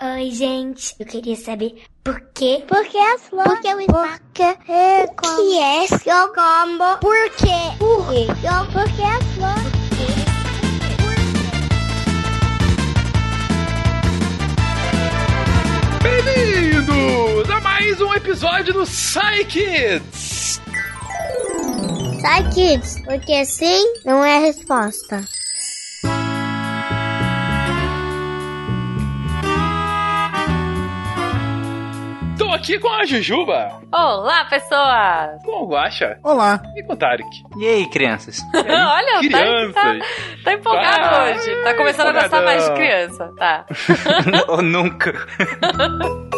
Oi, gente. Eu queria saber por quê? Por que as flores? Por que o espaço? Por que é que é seu combo? Por quê? Por quê? Por que as flores? Bem-vindos a mais um episódio do Psy Kids! Psy Kids, porque sim não é a resposta. Tô aqui com a Jujuba, Olá, pessoas! com o Guaxa Olá. e com o Tarek. E aí, crianças? Olha, tá, Crianças! tá, tá empolgado Ah, hoje. Tá começando a gostar empolgadão. mais de criança. Tá. Ou nunca?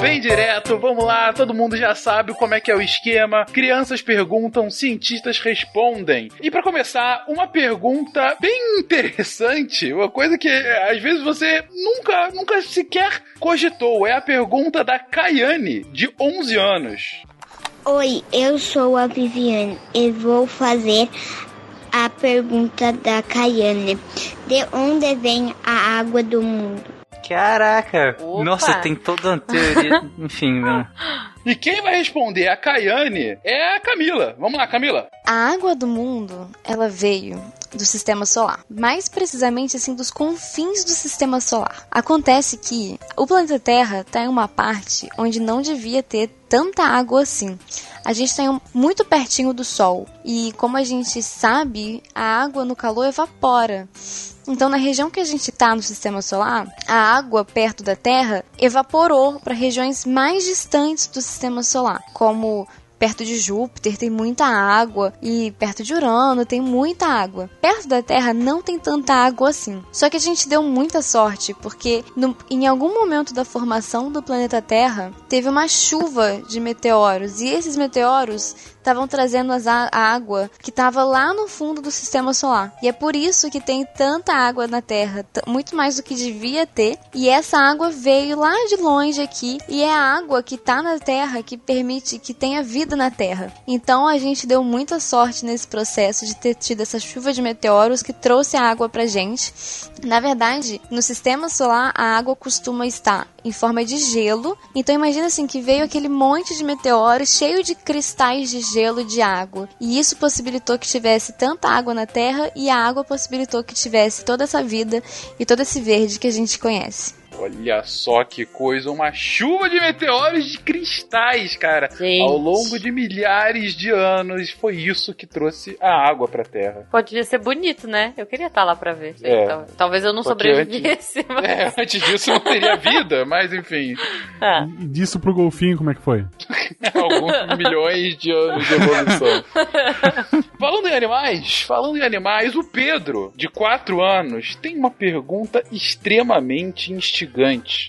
bem direto, vamos lá, todo mundo já sabe como é que é o esquema. Crianças perguntam, cientistas respondem. E pra começar, uma pergunta bem interessante, uma coisa que eh, às vezes você nunca, nunca sequer cogitou, é a pergunta da Kayane, de 11 anos. Oi, eu sou a Viviane e vou fazer a pergunta da Caiane. De onde vem a água do mundo? Caraca! Opa. Nossa, tem toda uma teoria. Enfim, né? E quem vai responder a Kayane é a Camila. Vamos lá, Camila. A água do mundo, ela veio do sistema solar, mais precisamente assim dos confins do sistema solar. Acontece que o planeta Terra está em uma parte onde não devia ter tanta água assim. A gente está muito pertinho do Sol e, como a gente sabe, a água no calor evapora. Então, na região que a gente está no sistema solar, a água perto da Terra evaporou para regiões mais distantes do sistema solar, como perto de Júpiter tem muita água e perto de Urano tem muita água. Perto da Terra não tem tanta água assim. Só que a gente deu muita sorte porque no- em algum momento da formação do planeta Terra teve uma chuva de meteoros e esses meteoros estavam trazendo as a água que estava lá no fundo do sistema solar. E é por isso que tem tanta água na Terra, muito mais do que devia ter. E essa água veio lá de longe aqui e é a água que está na Terra que permite que tenha vida na Terra. Então a gente deu muita sorte nesse processo de ter tido essa chuva de meteoros que trouxe a água pra gente. Na verdade, no sistema solar a água costuma estar em forma de gelo. Então imagina assim que veio aquele monte de meteoros cheio de cristais de gelo de água. E isso possibilitou que tivesse tanta água na Terra e a água possibilitou que tivesse toda essa vida e todo esse verde que a gente conhece. Olha só que coisa, uma chuva de meteoros de cristais, cara. Gente. Ao longo de milhares de anos, foi isso que trouxe a água pra Terra. Podia ser bonito, né? Eu queria estar lá pra ver. É. Tal- Talvez eu não Só que sobrevivesse, mas... É, antes disso não teria vida, mas enfim, Ah. E disso pro golfinho, como é que foi? alguns milhões de anos de evolução. falando em animais, falando em animais, o Pedro, de 4 anos, tem uma pergunta extremamente instigante.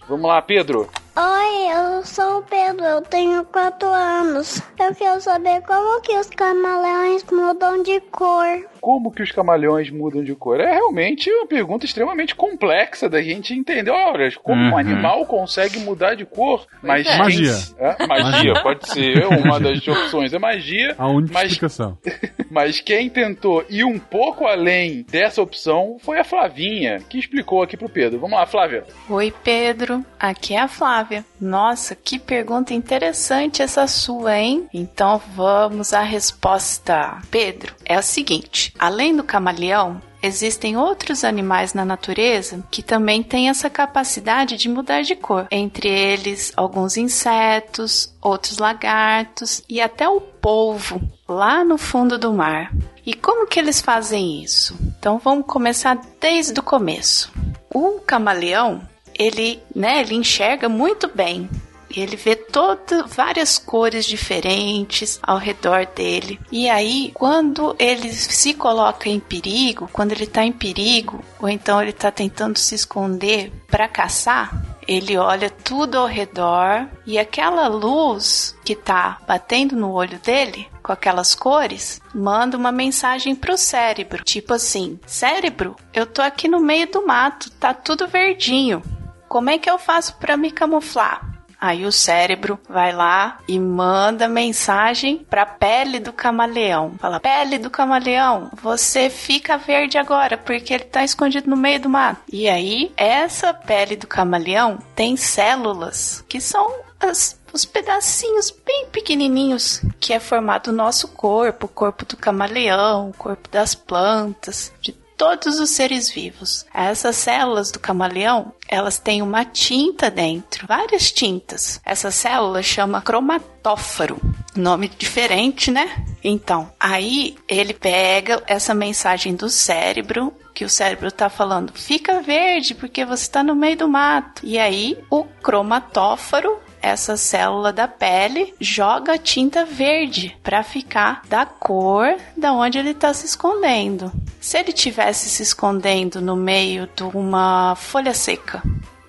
Vamos lá, Pedro. Oi, eu sou o Pedro, eu tenho 4 anos. Eu quero saber como que os camaleões mudam de cor. Como que os camaleões mudam de cor? É realmente uma pergunta extremamente complexa da gente entender. Olha, como um Uhum. animal consegue mudar de cor? Mas é. Magia. É, magia, pode ser. Uma das opções é magia. A única Mas- explicação. Mas quem tentou ir um pouco além dessa opção foi a Flavinha, que explicou aqui pro Pedro. Vamos lá, Flávia. Oi, Pedro. Aqui é a Flávia. Nossa, que pergunta interessante essa sua, hein? Então vamos à resposta. Pedro, é o seguinte: além do camaleão, Existem outros animais na natureza que também têm essa capacidade de mudar de cor. Entre eles, alguns insetos, outros lagartos e até o polvo lá no fundo do mar. E como que eles fazem isso? Então vamos começar desde o começo. O camaleão, ele, né, ele enxerga muito bem. Ele vê todas várias cores diferentes ao redor dele. E aí, quando ele se coloca em perigo, quando ele tá em perigo, ou então ele tá tentando se esconder para caçar, ele olha tudo ao redor e aquela luz que tá batendo no olho dele, com aquelas cores, manda uma mensagem pro cérebro, tipo assim: "Cérebro, eu tô aqui no meio do mato, tá tudo verdinho. Como é que eu faço para me camuflar?" Aí o cérebro vai lá e manda mensagem pra pele do camaleão. Fala: "Pele do camaleão, você fica verde agora porque ele tá escondido no meio do mato". E aí essa pele do camaleão tem células que são as os pedacinhos bem pequenininhos que é formado o nosso corpo, o corpo do camaleão, o corpo das plantas, de todos os seres vivos. Essas células do camaleão, elas têm uma tinta dentro, várias tintas. Essa célula chama cromatóforo. Nome diferente, né? Então, aí ele pega essa mensagem do cérebro que o cérebro tá falando, fica verde porque você está no meio do mato. E aí o cromatóforo essa célula da pele joga tinta verde para ficar da cor da onde ele está se escondendo. Se ele tivesse se escondendo no meio de uma folha seca,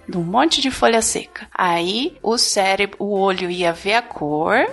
de um monte de folha seca, aí o cérebro, o olho ia ver a cor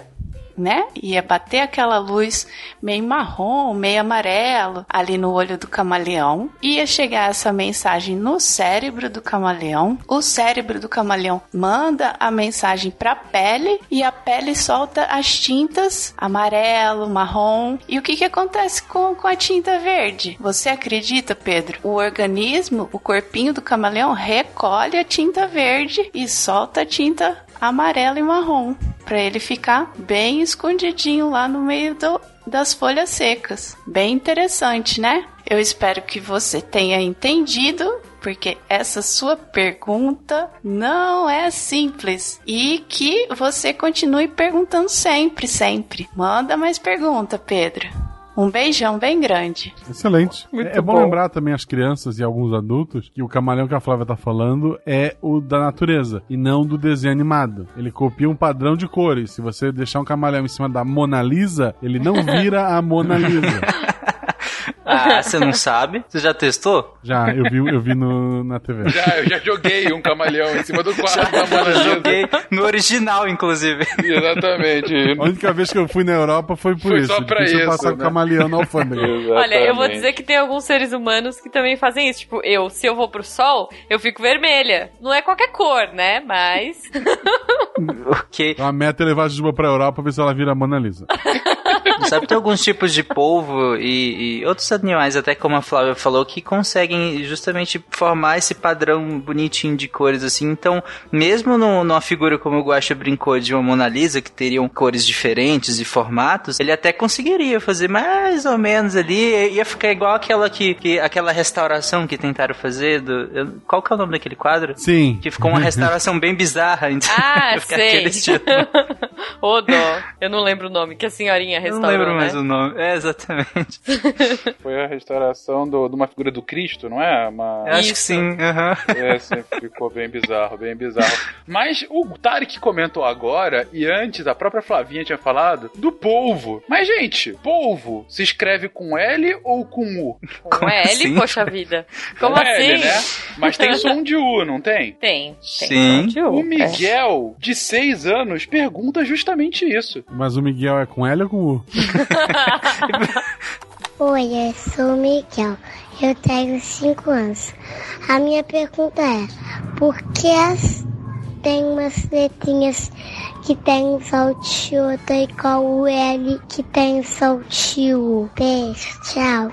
né? Ia bater aquela luz meio marrom, meio amarelo ali no olho do camaleão. Ia chegar essa mensagem no cérebro do camaleão. O cérebro do camaleão manda a mensagem para a pele e a pele solta as tintas amarelo, marrom. E o que, que acontece com, com a tinta verde? Você acredita, Pedro? O organismo, o corpinho do camaleão recolhe a tinta verde e solta a tinta amarelo e marrom, para ele ficar bem escondidinho lá no meio do, das folhas secas. Bem interessante, né? Eu espero que você tenha entendido, porque essa sua pergunta não é simples e que você continue perguntando sempre, sempre. Manda mais pergunta, Pedro. Um beijão bem grande. Excelente. Muito é bom, bom. lembrar também as crianças e alguns adultos que o camaleão que a Flávia tá falando é o da natureza e não do desenho animado. Ele copia um padrão de cores. Se você deixar um camaleão em cima da Mona Lisa, ele não vira a Mona Lisa. Ah, você não sabe? Você já testou? Já, eu vi, eu vi no, na TV. Já, eu já joguei um camaleão em cima do quadro da Mona Eu Lisa. joguei no original, inclusive. Exatamente. A única vez que eu fui na Europa foi por Foi isso. só pra isso, passar né? camaleão na alfândega. Olha, eu vou dizer que tem alguns seres humanos que também fazem isso. Tipo, eu, se eu vou pro sol, eu fico vermelha. Não é qualquer cor, né? Mas. ok. A meta é levar a Juba pra Europa pra ver se ela vira a Mona Lisa. Sabe, tem alguns tipos de polvo e, e outros animais, até como a Flávia falou, que conseguem justamente formar esse padrão bonitinho de cores, assim. Então, mesmo no, numa figura como o Guaxa brincou de uma Mona Lisa, que teriam cores diferentes e formatos, ele até conseguiria fazer mais ou menos ali, ia ficar igual aquela que, que aquela restauração que tentaram fazer do... eu- qual que é o nome daquele quadro? Sim. Que ficou uma restauração bem bizarra, então. Ah, sei. aquele estilo. Ô, dó. Eu não lembro o nome que a senhorinha Eu restaurou, não lembro né? mais o nome. É, exatamente. Foi a restauração do- de uma figura do Cristo, não é? Uma... Eu acho que Isso. sim. aham. É, sempre ficou bem bizarro, bem bizarro. Mas o Tarek comentou agora, e antes a própria Flavinha tinha falado, do polvo. Mas, gente, polvo se escreve com L ou com U? Com L, assim? poxa vida. Como Com assim? L, né? Mas tem som de U, não tem? Tem. tem Sim. som de U, O é. Miguel, de 6 anos, pergunta justamente isso. Mas o Miguel é com L ou com U? Oi, eu sou o Miguel. Eu tenho 5 anos. A minha pergunta é: por que as... tem umas letrinhas que tem saltinho e qual o L que tem saltinho? Beijo, tchau.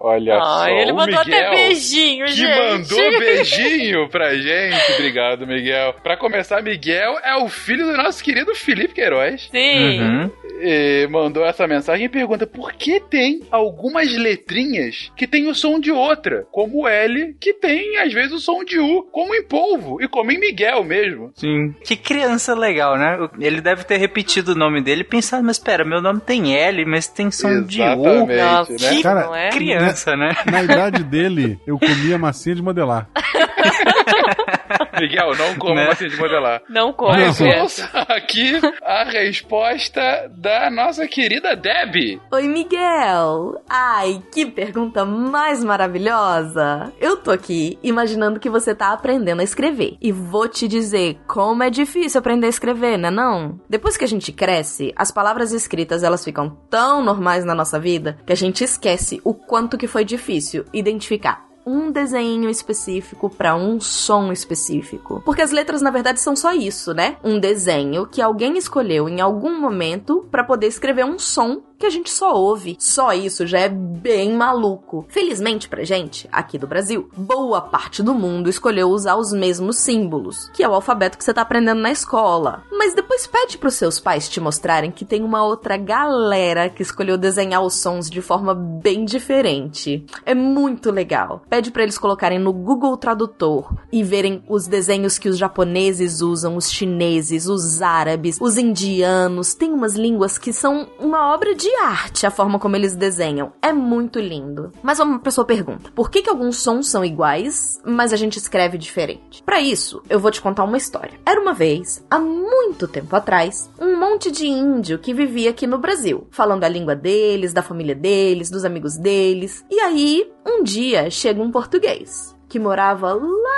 Olha só, Ai, ele o mandou Miguel, até beijinho, que gente. mandou beijinho pra gente. Obrigado, Miguel. Pra começar, Miguel é o filho do nosso querido Felipe Queiroz. Sim. Uhum. E mandou essa mensagem e pergunta por que tem algumas letrinhas que tem o som de outra, como o L, que tem às vezes o som de U, como em polvo e como em Miguel mesmo. Sim. Que criança legal, né? Ele deve ter repetido o nome dele e pensado, mas pera, meu nome tem L, mas tem som de U. Exatamente, Nossa, né? que Cara, não é? Criança, né? Na idade dele, eu comia massinha de modelar. Miguel, não coma Né? assim de modelar. Não come, Mas ouça aqui a resposta da nossa querida Debbie. Oi, Miguel! Ai, que pergunta mais maravilhosa! Eu tô aqui imaginando que você tá aprendendo a escrever. E vou te dizer como é difícil aprender a escrever, né não? Depois que a gente cresce, as palavras escritas elas ficam tão normais na nossa vida que a gente esquece o quanto que foi difícil identificar um desenho específico para um som específico. Porque as letras na verdade são só isso, né? Um desenho que alguém escolheu em algum momento para poder escrever um som que a gente só ouve. Só isso já é bem maluco. Felizmente pra gente, aqui do Brasil, boa parte do mundo escolheu usar os mesmos símbolos, que é o alfabeto que você tá aprendendo na escola. Mas depois pede pros seus pais te mostrarem que tem uma outra galera que escolheu desenhar os sons de forma bem diferente. É muito legal. Pede para eles colocarem no Google Tradutor e verem os desenhos que os japoneses usam, os chineses, os árabes, os indianos. Tem umas línguas que são uma obra de arte a forma como eles desenham. É muito lindo. Mas uma pessoa pergunta: por que, que alguns sons são iguais, mas a gente escreve diferente? Para isso, eu vou te contar uma história. Era uma vez, há muito tempo atrás, um monte de índio que vivia aqui no Brasil, falando a língua deles, da família deles, dos amigos deles. E aí, um dia chega um português que morava lá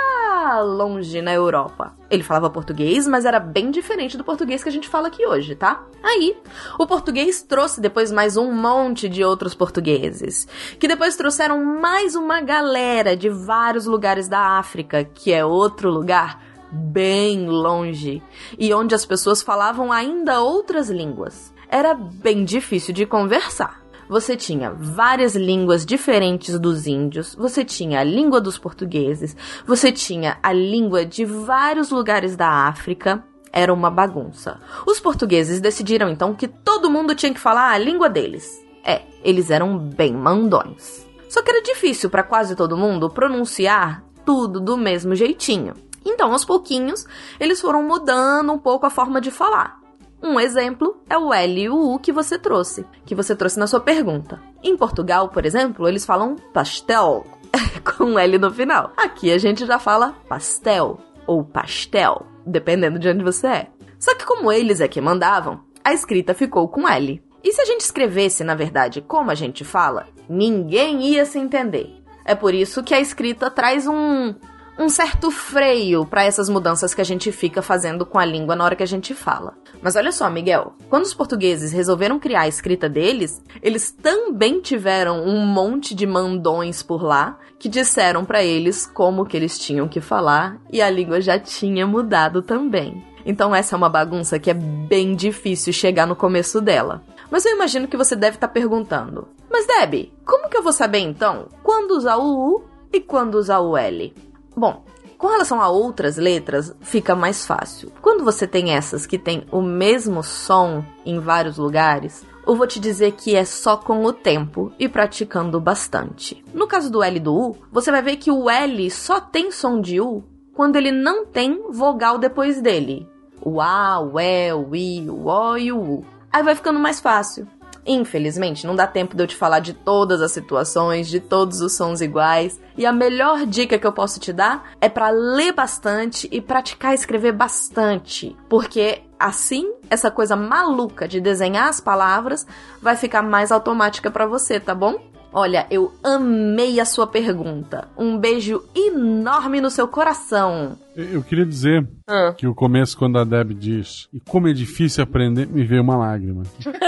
longe na Europa. Ele falava português, mas era bem diferente do português que a gente fala aqui hoje, tá? Aí, o português trouxe depois mais um monte de outros portugueses, que depois trouxeram mais uma galera de vários lugares da África, que é outro lugar bem longe, e onde as pessoas falavam ainda outras línguas. Era bem difícil de conversar você tinha várias línguas diferentes dos índios, você tinha a língua dos portugueses, você tinha a língua de vários lugares da África. Era uma bagunça. Os portugueses decidiram então que todo mundo tinha que falar a língua deles. É, eles eram bem mandões. Só que era difícil para quase todo mundo pronunciar tudo do mesmo jeitinho. Então, aos pouquinhos, eles foram mudando um pouco a forma de falar. Um exemplo é o L e o U que você trouxe, que você trouxe na sua pergunta. Em Portugal, por exemplo, eles falam pastel, com L no final. Aqui a gente já fala pastel ou pastel, dependendo de onde você é. Só que como eles é que mandavam, a escrita ficou com L. E se a gente escrevesse, na verdade, como a gente fala, ninguém ia se entender. É por isso que a escrita traz um um certo freio para essas mudanças que a gente fica fazendo com a língua na hora que a gente fala. Mas olha só, Miguel, quando os portugueses resolveram criar a escrita deles, eles também tiveram um monte de mandões por lá que disseram para eles como que eles tinham que falar e a língua já tinha mudado também. Então essa é uma bagunça que é bem difícil chegar no começo dela. Mas eu imagino que você deve estar tá perguntando: "Mas Deb, como que eu vou saber então quando usar o U e quando usar o L?" Bom, com relação a outras letras, fica mais fácil. Quando você tem essas que têm o mesmo som em vários lugares, eu vou te dizer que é só com o tempo e praticando bastante. No caso do L e do U, você vai ver que o L só tem som de U quando ele não tem vogal depois dele. O A, o E, o I, o O e o U. Aí vai ficando mais fácil. Infelizmente, não dá tempo de eu te falar de todas as situações, de todos os sons iguais. E a melhor dica que eu posso te dar é para ler bastante e praticar escrever bastante, porque assim essa coisa maluca de desenhar as palavras vai ficar mais automática para você, tá bom? Olha, eu amei a sua pergunta. Um beijo enorme no seu coração. Eu queria dizer ah. que o começo, quando a Deb diz e como é difícil aprender, me veio uma lágrima.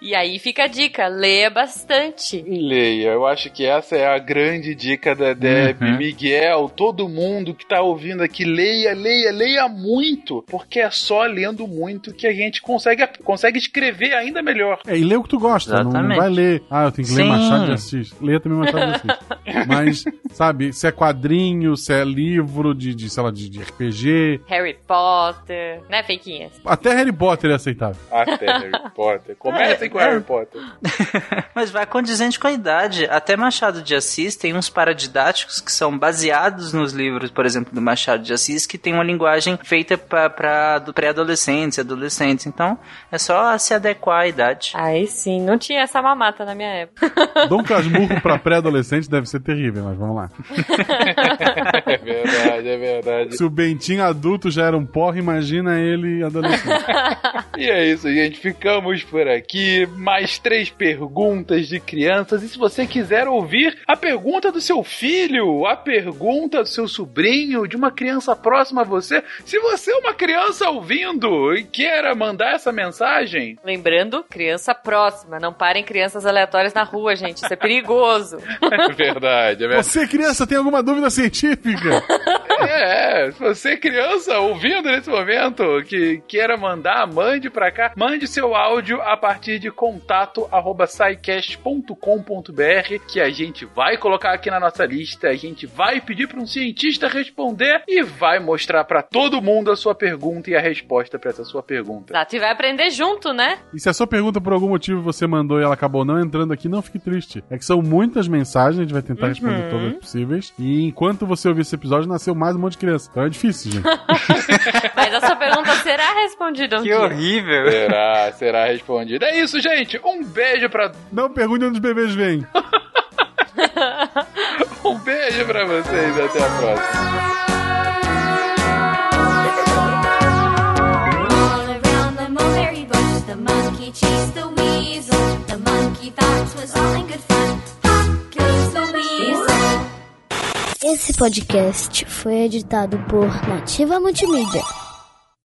e aí fica a dica, leia bastante. Leia, eu acho que essa é a grande dica da Deb, uhum. Miguel, todo mundo que tá ouvindo aqui, leia, leia, leia muito, porque é só lendo muito que a gente consegue, consegue escrever ainda melhor. É, e lê o que tu gosta, não, não, vai ler, ah, eu tenho que Sim. ler Machado de Assis. Leia também Machado de Assis. Mas, sabe, se é quadrinho, se é livro de, de sei lá, de, de RPG. Harry Potter, né, Feiquinhas? Até Harry Potter é aceitável. Até Harry Potter. Comecem é, com é. Harry Potter. Mas vai condizente com a idade. Até Machado de Assis tem uns paradidáticos que são baseados nos livros, por exemplo, do Machado de Assis, que tem uma linguagem feita para pré-adolescentes e adolescentes. Então, é só se adequar à idade. Aí sim, não tinha essa mamata na minha época. Dom Casmurro para pré-adolescente deve ser terrível, mas vamos lá. é verdade, é verdade. Se o Bentinho adulto já era um porra, imagina ele adolescente. e é isso, gente. Ficamos por por aqui. Mais três perguntas de crianças. E se você quiser ouvir a pergunta do seu filho, a pergunta do seu sobrinho, de uma criança próxima a você, se você é uma criança ouvindo e queira mandar essa mensagem. Lembrando, criança próxima. Não parem crianças aleatórias na rua, gente. Isso é perigoso. É verdade, é verdade. Você, criança, tem alguma dúvida científica? É, se você, criança, ouvindo nesse momento, que queira mandar, mande pra cá, mande seu áudio a partir de contato arroba scicast.com.br que a gente vai colocar aqui na nossa lista, a gente vai pedir para um cientista responder e vai mostrar para todo mundo a sua pergunta e a resposta para essa sua pergunta. Exato, e vai aprender junto, né? E se a sua pergunta por algum motivo você mandou e ela acabou não entrando aqui, não fique triste. É que são muitas mensagens, a gente vai tentar responder Uhum. todas possíveis. E enquanto você ouvir esse episódio, nasceu mais um monte de criança. Então é difícil, gente. Mas a sua pergunta será respondida um Que dia. horrível. Será, será respondido. É isso, gente. Um beijo pra. não pergunte onde os bebês vêm. Um beijo pra vocês. Até a próxima. All around the mulberry bush, the monkey chased the weasel. The monkey thought 'twas all in good fun. Pop goes the weasel. Esse podcast foi editado por Nativa Multimídia.